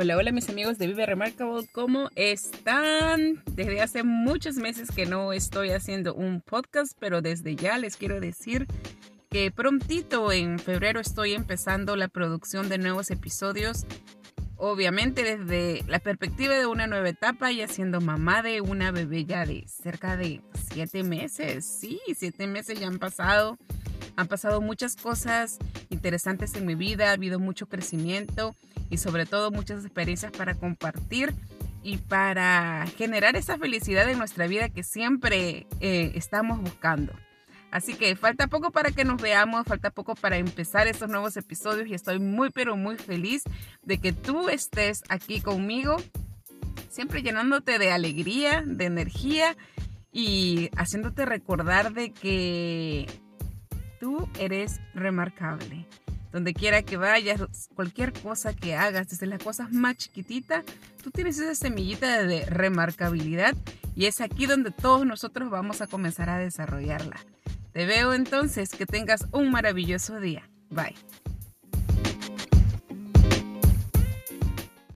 Hola, hola mis amigos de Vive Remarkable, ¿cómo están? Desde hace muchos meses que no estoy haciendo un podcast, pero desde ya les quiero decir que prontito en febrero estoy empezando la producción de nuevos episodios. Obviamente desde la perspectiva de una nueva etapa, y siendo mamá de una bebé ya de cerca de siete meses. Sí, siete meses ya han pasado. Han pasado muchas cosas interesantes en mi vida, ha habido mucho crecimiento y sobre todo muchas experiencias para compartir y para generar esa felicidad en nuestra vida que siempre eh, estamos buscando. Así que falta poco para que nos veamos, falta poco para empezar estos nuevos episodios y estoy muy pero muy feliz de que tú estés aquí conmigo, siempre llenándote de alegría, de energía y haciéndote recordar de que tú eres remarcable donde quiera que vayas, cualquier cosa que hagas, desde las cosas más chiquititas, tú tienes esa semillita de remarcabilidad y es aquí donde todos nosotros vamos a comenzar a desarrollarla. Te veo entonces, que tengas un maravilloso día. Bye.